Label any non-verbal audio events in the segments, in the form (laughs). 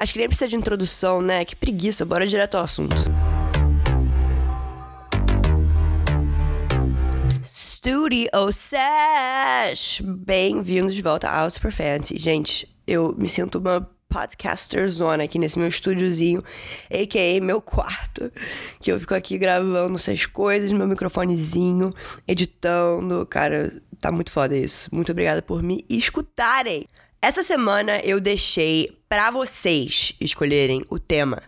Acho que nem precisa de introdução, né? Que preguiça, bora direto ao assunto. Studio Sesh! Bem-vindos de volta ao Super Fancy. Gente, eu me sinto uma podcaster zona aqui nesse meu estúdiozinho, a.k.a. meu quarto, que eu fico aqui gravando essas coisas, meu microfonezinho, editando. Cara, tá muito foda isso. Muito obrigada por me escutarem. Essa semana eu deixei para vocês escolherem o tema.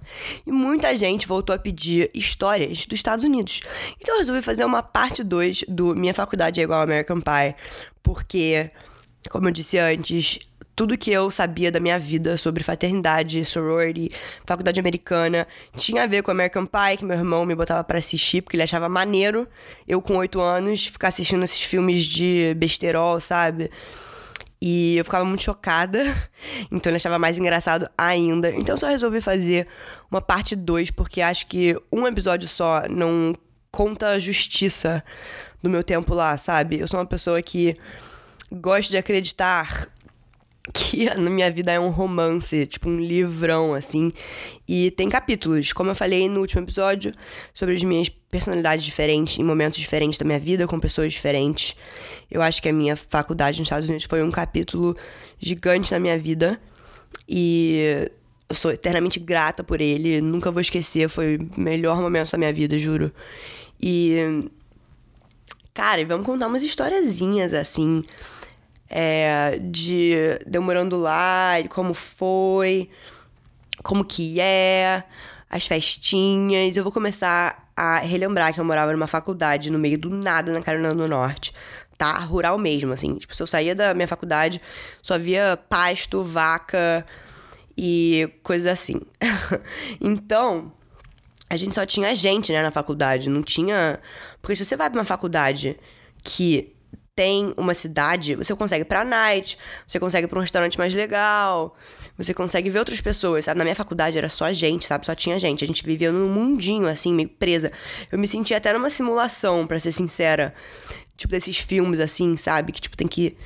E muita gente voltou a pedir histórias dos Estados Unidos. Então eu resolvi fazer uma parte 2 do Minha Faculdade é Igual American Pie, porque, como eu disse antes, tudo que eu sabia da minha vida sobre fraternidade, sorority, faculdade americana, tinha a ver com American Pie, que meu irmão me botava para assistir, porque ele achava maneiro eu, com oito anos, ficar assistindo esses filmes de besterol, sabe? E eu ficava muito chocada, (laughs) então ele achava mais engraçado ainda. Então só resolvi fazer uma parte 2, porque acho que um episódio só não conta a justiça do meu tempo lá, sabe? Eu sou uma pessoa que gosta de acreditar (laughs) que na minha vida é um romance, tipo um livrão, assim. E tem capítulos, como eu falei no último episódio, sobre as minhas personalidades diferentes, em momentos diferentes da minha vida, com pessoas diferentes. Eu acho que a minha faculdade nos Estados Unidos foi um capítulo gigante na minha vida. E eu sou eternamente grata por ele, nunca vou esquecer, foi o melhor momento da minha vida, juro. E. Cara, vamos contar umas historiazinhas assim é, de, de eu morando lá, e como foi, como que é, as festinhas. Eu vou começar a relembrar que eu morava numa faculdade no meio do nada na Carolina do Norte. Tá? Rural mesmo, assim. Tipo, se eu saía da minha faculdade, só via pasto, vaca e coisas assim. (laughs) então, a gente só tinha gente, né, na faculdade. Não tinha. Porque se você vai pra uma faculdade que tem uma cidade, você consegue pra night, você consegue pra um restaurante mais legal, você consegue ver outras pessoas, sabe? Na minha faculdade era só gente, sabe? Só tinha gente. A gente vivia num mundinho, assim, meio presa. Eu me sentia até numa simulação, para ser sincera. Tipo, desses filmes, assim, sabe? Que, tipo, tem que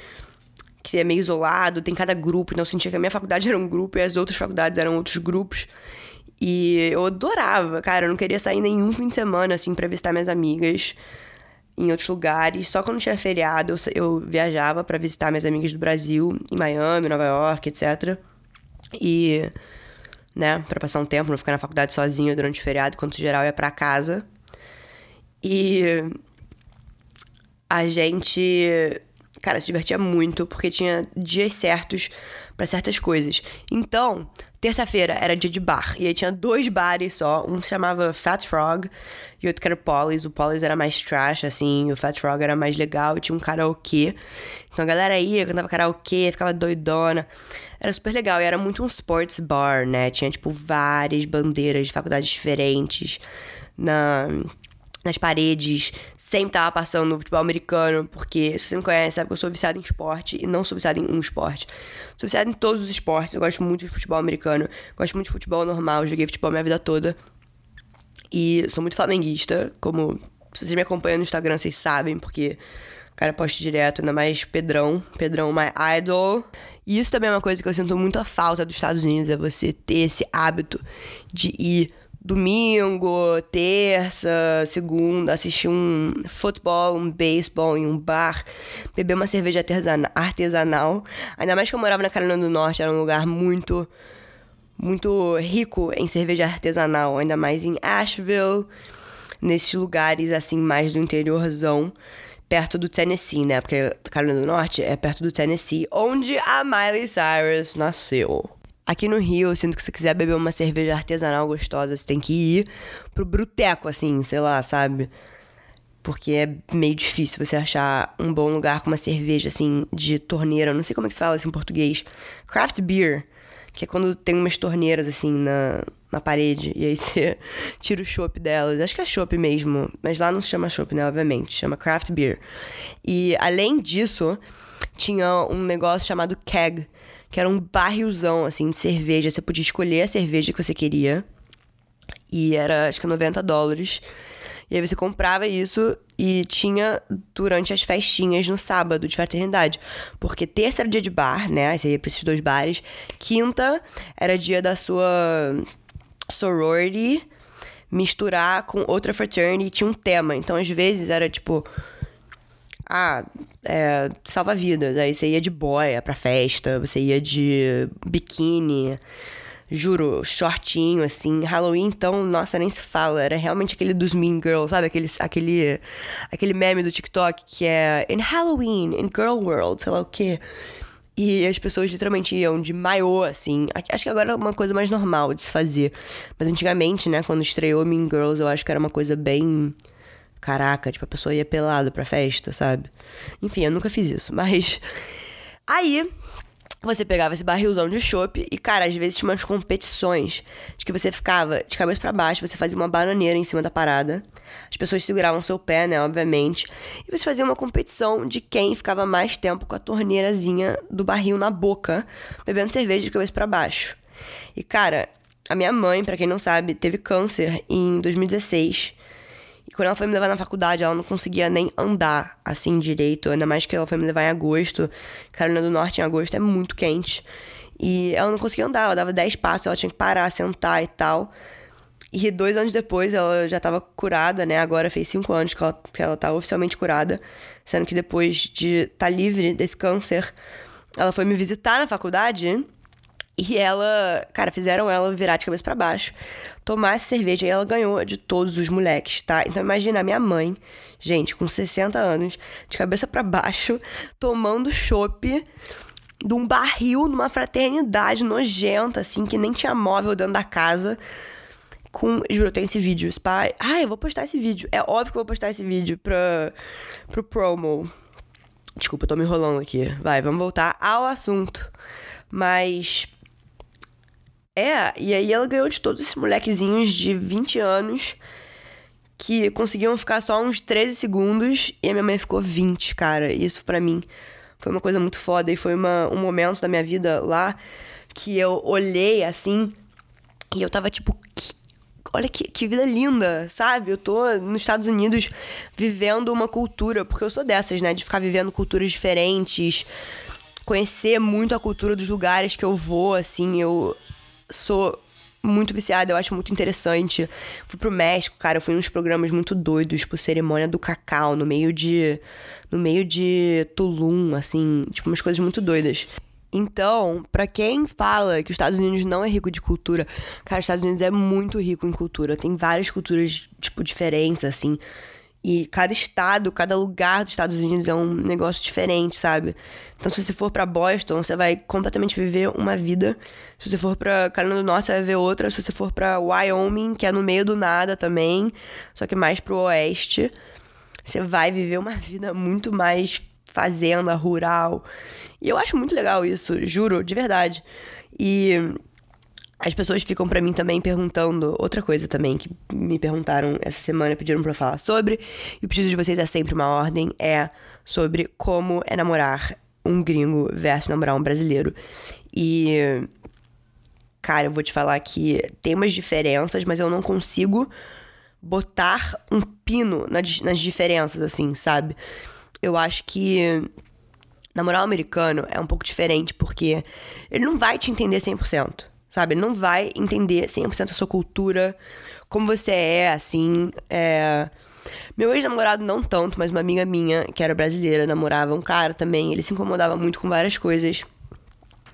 que é meio isolado, tem cada grupo, então eu sentia que a minha faculdade (laughs) era um grupo e as outras faculdades eram outros grupos. E eu adorava, cara, eu não queria sair nenhum fim de semana, assim, pra visitar minhas amigas em outros lugares. Só quando tinha feriado eu, viajava para visitar minhas amigas do Brasil, em Miami, Nova York, etc. E, né, para passar um tempo, não ficar na faculdade sozinha durante o feriado, enquanto geral ia para casa. E a gente, cara, se divertia muito porque tinha dias certos para certas coisas. Então, Terça-feira era dia de bar. E aí tinha dois bares só. Um se chamava Fat Frog e outro que era o. O Polly's era mais trash, assim. O Fat Frog era mais legal e tinha um karaokê. Então a galera ia, cantava karaokê, ficava doidona. Era super legal. E era muito um sports bar, né? Tinha, tipo, várias bandeiras de faculdades diferentes na nas paredes, sempre tava passando no futebol americano, porque se você me conhece, sabe que eu sou viciado em esporte e não sou viciado em um esporte. Sou viciado em todos os esportes, eu gosto muito de futebol americano, gosto muito de futebol normal, joguei futebol minha vida toda. E sou muito flamenguista, como se vocês me acompanham no Instagram, vocês sabem, porque o cara posta direto, ainda mais Pedrão, Pedrão my idol. E isso também é uma coisa que eu sinto muito a falta dos Estados Unidos, é você ter esse hábito de ir domingo, terça, segunda, assistir um futebol, um beisebol em um bar, beber uma cerveja artesanal. Ainda mais que eu morava na Carolina do Norte, era um lugar muito, muito rico em cerveja artesanal, ainda mais em Asheville, nesses lugares assim mais do interiorzão. Perto do Tennessee, né? Porque Carolina do Norte é perto do Tennessee, onde a Miley Cyrus nasceu. Aqui no Rio, eu sinto que se quiser beber uma cerveja artesanal gostosa, você tem que ir pro bruteco, assim, sei lá, sabe? Porque é meio difícil você achar um bom lugar com uma cerveja, assim, de torneira. Não sei como é que se fala isso em português. Craft beer, que é quando tem umas torneiras, assim, na, na parede. E aí (laughs) você tira o chopp delas. Acho que é chopp mesmo. Mas lá não se chama chopp, né? Obviamente. Chama craft beer. E além disso, tinha um negócio chamado keg que era um barrilzão, assim, de cerveja. Você podia escolher a cerveja que você queria. E era, acho que 90 dólares. E aí você comprava isso e tinha durante as festinhas no sábado de fraternidade. Porque terça era dia de bar, né? Aí você ia pra esses dois bares. Quinta era dia da sua sorority misturar com outra fraternity e tinha um tema. Então, às vezes, era tipo. Ah, é, salva-vidas. Aí você ia de boia pra festa, você ia de biquíni juro, shortinho, assim. Halloween, então, nossa, nem se fala. Era realmente aquele dos Mean Girls, sabe? Aquele, aquele, aquele meme do TikTok que é In Halloween, in Girl World, sei lá o quê. E as pessoas literalmente iam de maiô, assim. Acho que agora é uma coisa mais normal de se fazer. Mas antigamente, né, quando estreou Mean Girls, eu acho que era uma coisa bem. Caraca, tipo, a pessoa ia pelado pra festa, sabe? Enfim, eu nunca fiz isso. (laughs) Mas. Aí, você pegava esse barrilzão de chopp e, cara, às vezes tinha umas competições de que você ficava de cabeça para baixo, você fazia uma bananeira em cima da parada. As pessoas seguravam seu pé, né, obviamente. E você fazia uma competição de quem ficava mais tempo com a torneirazinha do barril na boca, bebendo cerveja de cabeça para baixo. E, cara, a minha mãe, para quem não sabe, teve câncer em 2016. Quando ela foi me levar na faculdade, ela não conseguia nem andar assim direito. Ainda mais que ela foi me levar em agosto. Carolina do Norte em agosto é muito quente. E ela não conseguia andar, ela dava 10 passos, ela tinha que parar, sentar e tal. E dois anos depois ela já estava curada, né? Agora fez cinco anos que ela, que ela tá oficialmente curada. Sendo que depois de estar tá livre desse câncer, ela foi me visitar na faculdade e ela, cara, fizeram ela virar de cabeça para baixo, tomar essa cerveja e ela ganhou de todos os moleques, tá? Então imagina a minha mãe, gente, com 60 anos, de cabeça para baixo, tomando chopp de um barril numa fraternidade nojenta, assim, que nem tinha móvel dentro da casa. Com. Juro, eu tenho esse vídeo. Pai. Ah, eu vou postar esse vídeo. É óbvio que eu vou postar esse vídeo pra, pro promo. Desculpa, eu tô me enrolando aqui. Vai, vamos voltar ao assunto. Mas é, e aí ela ganhou de todos esses molequezinhos de 20 anos que conseguiam ficar só uns 13 segundos e a minha mãe ficou 20, cara. Isso para mim foi uma coisa muito foda e foi uma, um momento da minha vida lá que eu olhei assim e eu tava tipo, que, olha que, que vida linda, sabe? Eu tô nos Estados Unidos vivendo uma cultura, porque eu sou dessas, né? De ficar vivendo culturas diferentes, conhecer muito a cultura dos lugares que eu vou, assim, eu sou muito viciada, eu acho muito interessante. Fui pro México, cara, fui uns programas muito doidos, tipo cerimônia do cacau, no meio de no meio de Tulum, assim, tipo umas coisas muito doidas. Então, para quem fala que os Estados Unidos não é rico de cultura, cara, os Estados Unidos é muito rico em cultura. Tem várias culturas, tipo, diferentes, assim. E cada estado, cada lugar dos Estados Unidos é um negócio diferente, sabe? Então, se você for para Boston, você vai completamente viver uma vida. Se você for para Carolina do Norte, você vai ver outra. Se você for para Wyoming, que é no meio do nada também, só que mais pro oeste, você vai viver uma (laughs) vida muito mais fazenda, rural. E eu acho muito legal isso, juro, de verdade. E as pessoas ficam para mim também perguntando outra coisa também que me perguntaram essa semana, pediram para falar sobre, e o pedido de vocês é sempre uma ordem, é sobre como é namorar um gringo versus namorar um brasileiro. E cara, eu vou te falar que tem umas diferenças, mas eu não consigo botar um pino nas, diferenças assim, sabe? Eu acho que namorar um americano é um pouco diferente porque ele não vai te entender 100% sabe? Não vai entender 100% a sua cultura, como você é, assim. É... Meu ex-namorado não tanto, mas uma amiga minha, que era brasileira, namorava um cara também. Ele se incomodava muito com várias coisas.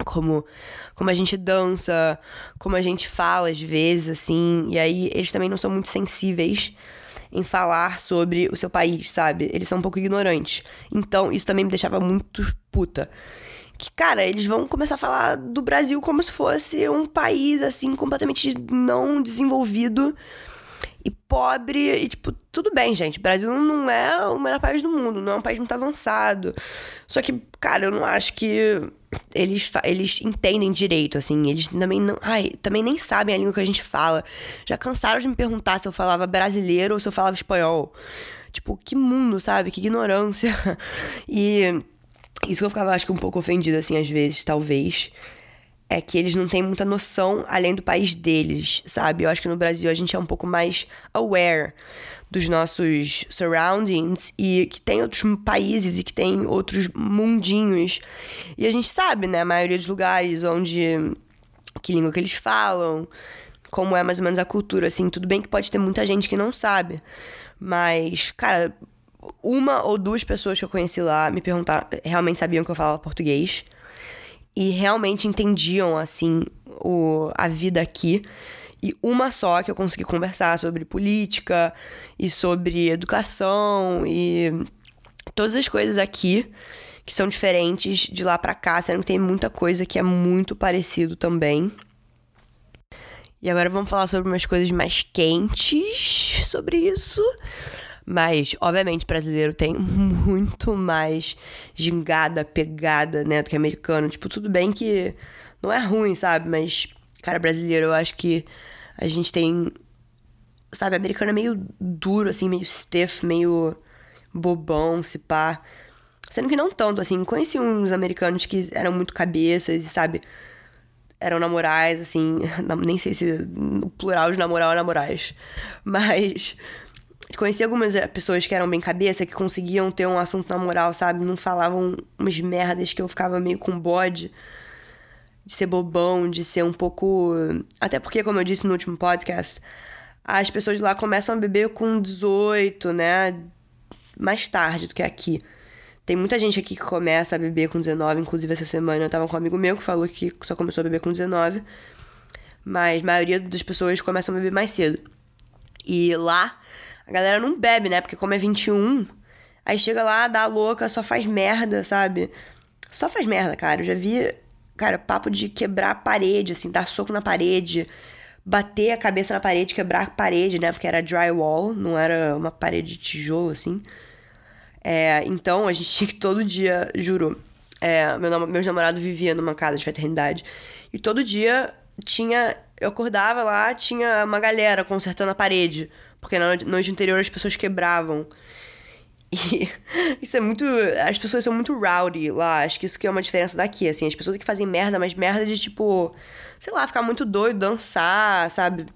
Como, como a gente dança, como a gente fala às vezes, assim. E aí eles também não são muito sensíveis em falar sobre o seu país, sabe? Eles são um pouco ignorantes. Então, isso também me deixava muito puta que, cara, eles vão começar a falar do Brasil como se fosse um país, assim, completamente não desenvolvido e pobre. E, tipo, tudo bem, gente. O Brasil não é o melhor país do mundo, não é um país muito avançado. Só que, cara, eu não acho que eles, eles entendem direito, assim. Eles também não. Ai, também nem sabem a língua que a gente fala. Já cansaram de me perguntar se eu falava brasileiro ou se eu falava espanhol. Tipo, que mundo, sabe? Que ignorância. (laughs) E isso que eu ficava, acho que, um pouco ofendida, assim, às vezes, talvez. é que eles não têm muita noção além do país deles, sabe? Eu acho que no Brasil a gente é um pouco mais aware dos nossos surroundings e que tem outros países e que tem outros mundinhos. E a gente sabe, né, a maioria dos lugares onde que língua que eles falam, como é mais ou menos a cultura, assim, tudo bem que pode ter muita gente que não sabe. Mas, cara, uma ou duas pessoas que eu conheci lá me perguntaram, realmente sabiam que eu falava português e realmente entendiam, assim, o, a vida aqui. E uma só que eu consegui conversar sobre política e sobre educação e todas as coisas aqui que são diferentes de lá para cá, sendo que tem muita coisa que é muito parecido também. E agora vamos falar sobre umas coisas mais quentes sobre isso. Mas, obviamente, brasileiro tem (laughs) muito mais gingada, pegada, né, do que americano. Tipo, tudo bem que não é ruim, sabe? Mas, cara, brasileiro, eu acho que a gente tem. Sabe, americano é meio duro, assim, meio stiff, meio bobão, se pá. Sendo que não tanto, assim. Conheci uns americanos que eram muito cabeças e, sabe, eram namorais, assim. (laughs) Nem sei se o plural de namorar ou namorais. Mas. Conheci algumas eh, pessoas que eram bem cabeça, que conseguiam ter um assunto na moral, sabe? Não falavam umas merdas que eu ficava meio com bode de ser bobão, de ser um pouco. Até porque, como eu disse no último podcast, as pessoas lá começam a beber com 18, né? Mais tarde do que aqui. Tem muita gente aqui que começa a beber com 19, inclusive essa semana eu tava com um amigo meu que falou que só começou a beber com 19. Mas a maioria das pessoas começam a beber mais cedo. E lá, a galera não bebe, né? Porque como é 21, aí chega lá, dá louca, só faz merda, sabe? Só faz merda, cara. Eu já vi Cara, papo de quebrar a parede, assim, dar soco na parede, bater a cabeça na parede, quebrar a parede, né? Porque era drywall, não era uma parede de tijolo, assim. É, então a gente tinha que todo dia, juro. É, meu, meu namorado vivia numa casa de fraternidade. E todo dia tinha. Eu acordava lá, tinha uma galera consertando a parede. Porque na noite anterior as pessoas quebravam. E (laughs) isso é muito. As pessoas são muito rowdy lá. Acho que isso que é uma diferença daqui, assim. As pessoas que fazem merda, mas merda de tipo. Sei lá, ficar muito doido, dançar, sabe?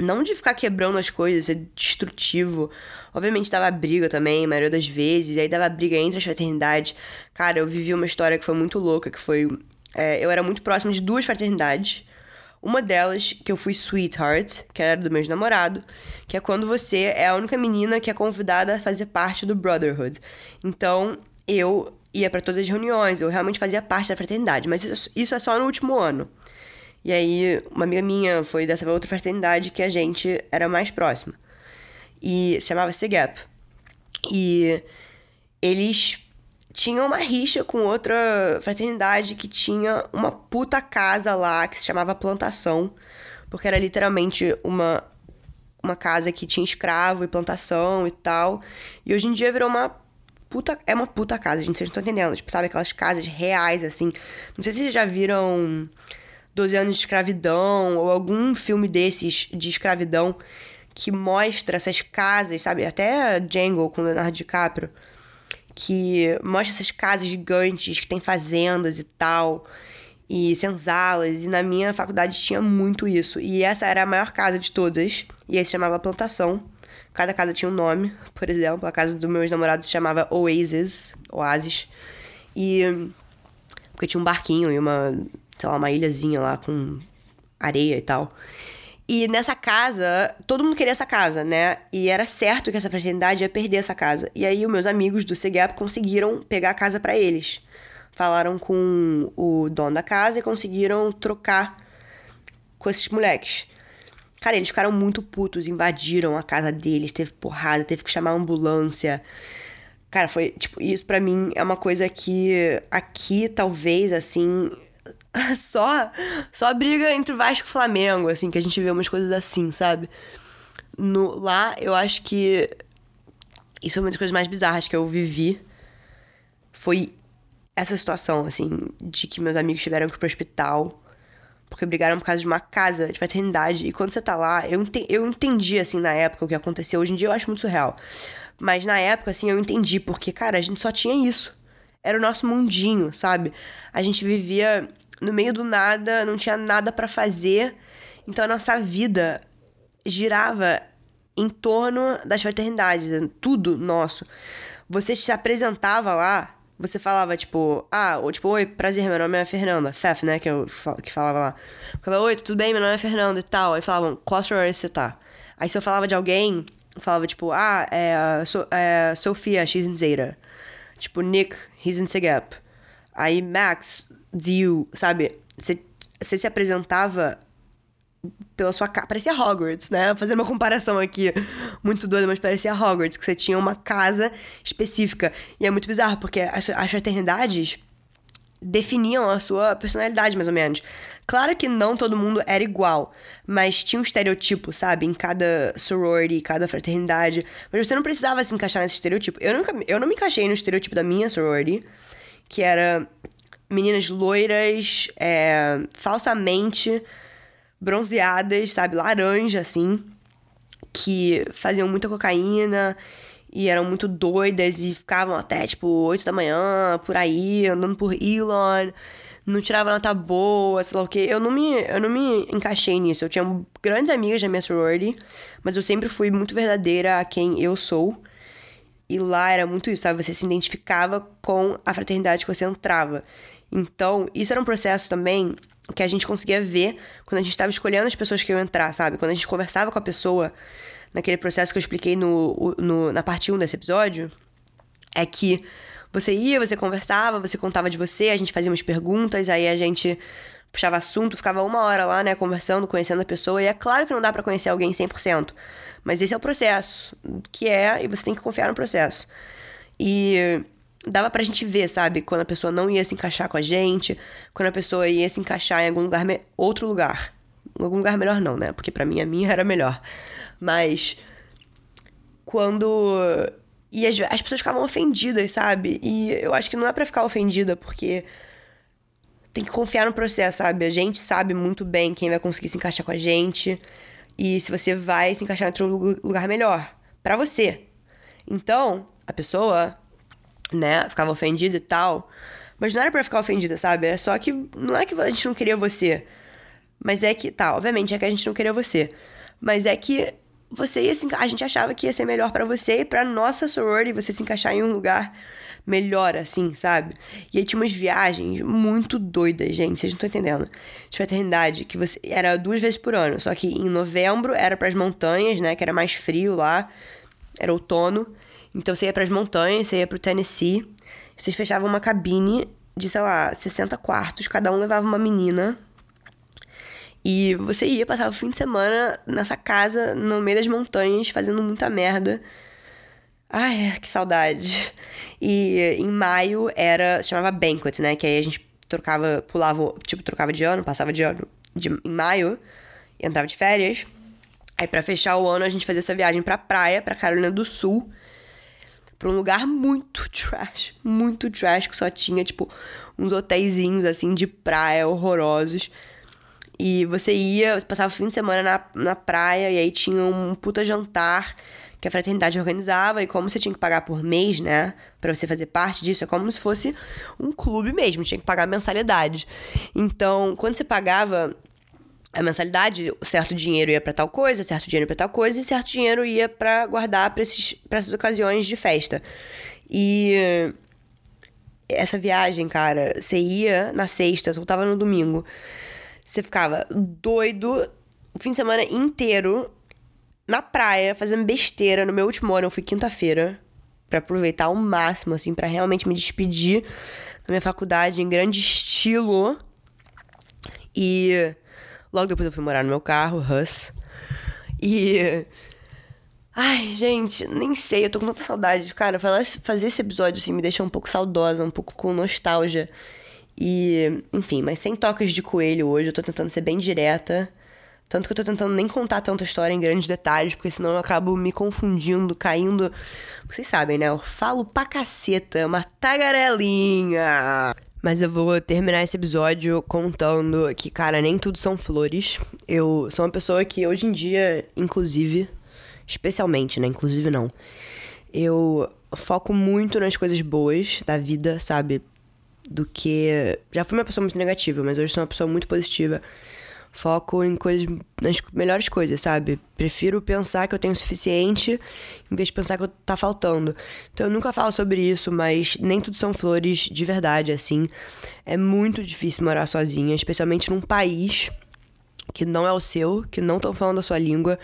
Não de ficar quebrando as coisas, ser destrutivo. Obviamente dava briga também, a maioria das vezes. E aí dava briga entre as fraternidades. Cara, eu vivi uma história que foi muito louca, que foi. É, eu era muito próximo de duas fraternidades. Uma delas, que eu fui sweetheart, que era do meu namorado, que é quando você é a única menina que é convidada a fazer parte do Brotherhood. Então, eu ia para todas as reuniões, eu realmente fazia parte da fraternidade, mas isso é só no último ano. E aí, uma amiga minha foi dessa outra fraternidade que a gente era mais próxima. E se chamava Segap. E eles tinha uma rixa com outra fraternidade que tinha uma puta casa lá que se chamava Plantação, porque era literalmente uma uma casa que tinha escravo e plantação e tal. E hoje em dia virou uma puta. É uma puta casa, gente. Vocês não estão entendendo. Tipo, sabe aquelas casas reais, assim. Não sei se vocês já viram 12 anos de escravidão ou algum filme desses de escravidão que mostra essas casas, sabe? Até Django com Leonardo DiCaprio que mostra essas casas gigantes que tem fazendas e tal, e senzalas, e na minha faculdade tinha muito isso. E essa era a maior casa de todas, e aí se chamava Plantação. Cada casa tinha um nome, por exemplo, a casa dos meus namorados se chamava Oasis, Oasis. E porque tinha um barquinho e uma, sei lá, uma ilhazinha lá com areia e tal. E nessa casa, todo mundo queria essa casa, né? E era certo que essa fraternidade ia perder essa casa. E aí, os meus amigos do CGAP conseguiram pegar a casa para eles. Falaram com o dono da casa e conseguiram trocar com esses moleques. Cara, eles ficaram muito putos, invadiram a casa deles, teve porrada, teve que chamar a ambulância. Cara, foi, tipo, isso para mim é uma coisa que aqui, talvez, assim, (laughs) só só briga entre Vasco e Flamengo, assim, que a gente vê umas coisas assim, sabe? No, lá, eu acho que isso é uma das coisas mais bizarras que eu vivi. Foi essa situação, assim, de que meus amigos tiveram que ir pro hospital porque brigaram por causa de uma casa de fraternidade. E quando você tá lá, eu, ente eu entendi, assim, na época o que aconteceu. Hoje em dia eu acho muito surreal. Mas na época, assim, eu entendi, porque, cara, a gente só tinha isso. Era o nosso mundinho, sabe? A gente vivia no meio do nada, não tinha nada para fazer. Então a nossa vida girava em torno das fraternidades, tudo nosso. Você se apresentava lá, você falava, tipo, ah, ou tipo, oi, prazer, meu nome é Fernanda. Fef, né, que eu que falava lá. Eu falava, oi, tudo bem, meu nome é Fernanda e tal. Aí falavam, qual sorority você tá? Aí se eu falava de alguém, eu falava, tipo, ah, é, so, é Sofia, she's in Zeta. Tipo, Nick, he's in Segep. Aí Max, Dio, sabe? Você, você se apresentava pela sua casa. Parecia Hogwarts, né? Fazendo uma comparação aqui muito doida, mas parecia Hogwarts, que você tinha uma casa específica. E é muito bizarro, porque as, as fraternidades definiam a sua personalidade, mais ou menos. Claro que não todo mundo era igual, mas tinha um estereotipo, sabe? Em cada sorority, cada fraternidade. Mas você não precisava se encaixar nesse estereotipo. Eu, nunca, eu não me encaixei no estereotipo da minha sorority, que era meninas loiras, é, falsamente bronzeadas, sabe, laranja, assim, que faziam muita cocaína e eram muito doidas e ficavam até, tipo, 8 da manhã, por aí, andando por Elon, não tirava nota boa, sei lá o quê. Eu não me, eu não me encaixei nisso. Eu tinha grandes amigas da minha sorority, mas eu sempre fui muito verdadeira a quem eu sou. E lá era muito isso, sabe? Você se identificava com a fraternidade que você entrava. Então, isso era um processo também que a gente conseguia ver quando a gente estava escolhendo as pessoas que iam entrar, sabe? Quando a gente conversava com a pessoa, naquele processo que eu expliquei no, no, na parte 1 desse episódio, é que você ia, você conversava, você contava de você, a gente fazia umas perguntas, aí a gente puxava assunto, ficava uma hora lá, né, conversando, conhecendo a pessoa, e é claro que não dá para conhecer alguém 100%, mas esse é o processo, que é, e você tem que confiar no processo. E dava pra gente ver, sabe? Quando a pessoa não ia se encaixar com a gente, quando a pessoa ia se encaixar em algum lugar, outro lugar. Em algum lugar melhor não, né? Porque para mim a minha (laughs) era melhor. Mas quando e as, as pessoas ficavam ofendidas, sabe? E eu acho que não é para ficar ofendida, porque tem que confiar no processo, sabe? A gente sabe muito bem quem vai conseguir se encaixar com a gente e se você vai se encaixar em outro lugar melhor para você. Então, a pessoa né, ficava ofendida e tal. Mas não era pra ficar ofendida, sabe? É só que não é que a gente não queria você. Mas é que, tá, obviamente é que a gente não queria você. Mas é que você ia se, a gente achava que ia ser melhor para você e pra nossa sorority você se encaixar em um lugar melhor, assim, sabe? E aí tinha umas viagens muito doidas, gente, vocês não estão entendendo. De fraternidade, que você era duas vezes por ano, só que em novembro era para as montanhas, né, que era mais frio lá, era outono. Então você ia para as montanhas, você ia pro Tennessee, vocês fechavam uma cabine de, sei lá, 60 quartos, cada um levava uma menina. E você ia, passava o fim de semana nessa casa, no meio das montanhas, fazendo muita merda. Ai, que saudade. E em maio era, chamava Banquet, né? Que aí a gente trocava, pulava, tipo, trocava de ano, passava de ano de, em maio, entrava de férias. Aí para fechar o ano a gente fazia essa viagem pra praia, pra Carolina do Sul pra um lugar muito (laughs) trash, muito trash, que só tinha, tipo, uns hotéisinhos, assim, de praia horrorosos. E você ia, você passava o fim de semana na, na praia, e aí tinha um puta jantar que a fraternidade organizava, e como você tinha que pagar por mês, né, para você fazer parte disso, é como se fosse um clube mesmo, tinha que pagar mensalidade. Então, quando você pagava a mensalidade, certo dinheiro ia para tal coisa, certo dinheiro para tal coisa e certo dinheiro ia para guardar para essas ocasiões de festa. E essa viagem, cara, você ia na sexta, voltava no domingo. Você ficava doido o fim de semana inteiro na praia, fazendo besteira. No meu último ano, eu fui quinta-feira para aproveitar ao máximo, assim, para realmente me despedir da minha faculdade em grande estilo. E Logo depois eu fui morar no meu carro, Hus. E. Ai, gente, nem sei, eu tô com tanta saudade. Cara, fazer esse episódio assim me deixa um pouco saudosa, um pouco com nostalgia. E, enfim, mas sem toques de coelho hoje, eu tô tentando ser bem direta. Tanto que eu tô tentando nem contar tanta história em grandes detalhes, porque senão eu acabo me confundindo, caindo. Vocês sabem, né? Eu falo pra caceta, uma tagarelinha. Mas eu vou terminar esse episódio contando que, cara, nem tudo são flores. Eu sou uma pessoa que hoje em dia, inclusive, especialmente, né? Inclusive não. Eu foco muito nas coisas boas da vida, sabe? do que. Já fui uma pessoa muito negativa, mas hoje sou uma pessoa muito positiva. Foco em coisas, nas melhores coisas, sabe? Prefiro pensar que eu tenho o suficiente em vez de pensar que eu tá faltando. Então eu nunca falo sobre isso, mas nem tudo são flores de verdade, assim. É muito difícil morar sozinha, especialmente num país que não é o seu, que não estão falando a sua língua.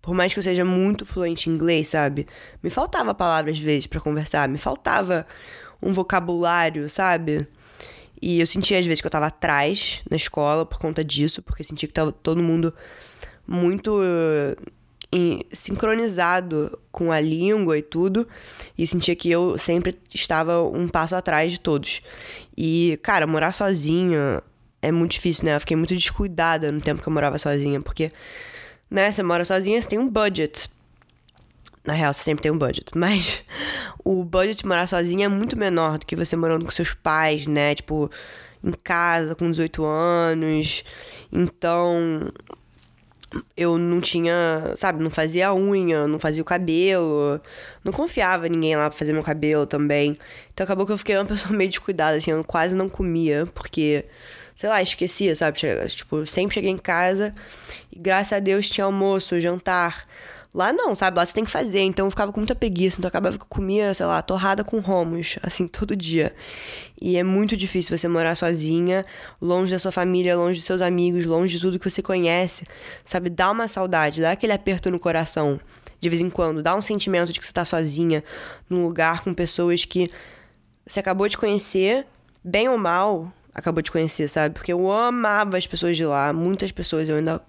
Por mais que eu seja muito fluente em inglês, sabe? Me faltava palavras às vezes para conversar, me faltava um vocabulário, sabe? E eu sentia às vezes que eu tava atrás na escola por conta disso, porque sentia que tava todo mundo muito uh, sincronizado com a língua e tudo, e sentia que eu sempre estava um passo atrás de todos. E, cara, morar sozinha é muito difícil, né? Eu fiquei muito descuidada no tempo que eu morava sozinha, porque, né, você mora sozinha, você tem um budget na real, você sempre tem um budget. Mas (laughs) o budget de morar sozinha é muito menor do que você morando com seus pais, né? Tipo, em casa, com 18 anos. Então, eu não tinha, sabe, não fazia unha, não fazia o cabelo, não confiava ninguém lá pra fazer meu cabelo também. Então acabou que eu fiquei uma (laughs) pessoa meio descuidada, assim, eu quase não comia, porque, sei lá, esquecia, sabe? Tipo, sempre cheguei em casa e graças a Deus tinha almoço, jantar. Lá não, sabe? Lá você tem que fazer. Então eu ficava com muita preguiça. Então acabava que eu comia, sei lá, torrada com romos, assim, todo dia. E é muito difícil você morar sozinha, longe da sua família, longe dos seus amigos, longe de tudo que você conhece. Sabe? Dá uma saudade, dá aquele aperto no coração. De vez em quando, dá um sentimento de que você tá sozinha, num lugar com pessoas que você acabou de conhecer, bem ou mal, acabou de conhecer, sabe? Porque eu amava as pessoas de lá, muitas pessoas eu ainda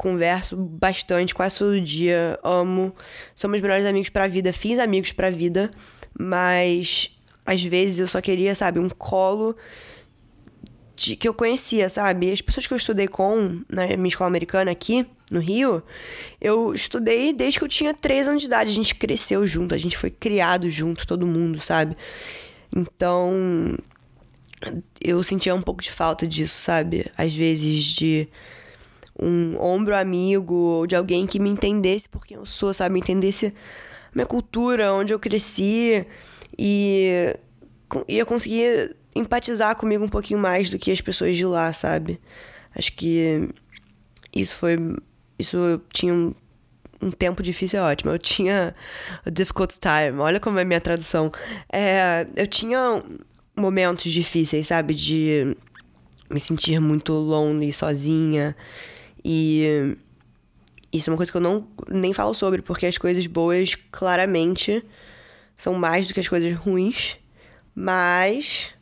converso bastante, quase todo dia, amo. Somos melhores amigos pra vida, fiz amigos pra vida, mas às vezes eu só queria, sabe, um colo de, que eu conhecia, sabe? As pessoas que eu estudei com na minha escola americana aqui, no Rio, eu estudei desde que eu tinha 3 anos de idade. A gente cresceu junto, a gente foi criado junto, todo mundo, sabe? Então, eu sentia um pouco de falta disso, sabe? Às vezes de um ombro amigo de alguém que me entendesse por quem eu sou, sabe? Me entendesse minha cultura, onde eu cresci e ia conseguir empatizar comigo um pouquinho mais do que as pessoas de lá, sabe? Acho que isso foi. Isso eu tinha um, um tempo difícil, é ótimo. Eu tinha a difficult time. Olha como é minha tradução. É, eu tinha momentos difíceis, sabe? De me sentir muito lonely, sozinha. E isso é uma coisa que eu não nem falo sobre, porque as coisas boas claramente são mais do que as coisas ruins, mas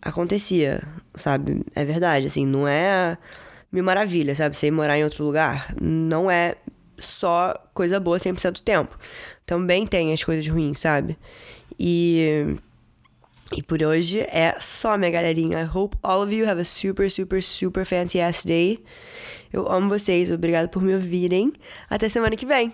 acontecia, sabe? É verdade, assim, não é mil maravilha, sabe? Você ir morar em outro lugar não é só coisa boa 100% do tempo. Também tem as coisas ruins, sabe? E e por hoje é só, minha galerinha. I hope all of you have a super, super, super ass day. Eu amo vocês. Obrigado por me ouvirem. Até semana que vem.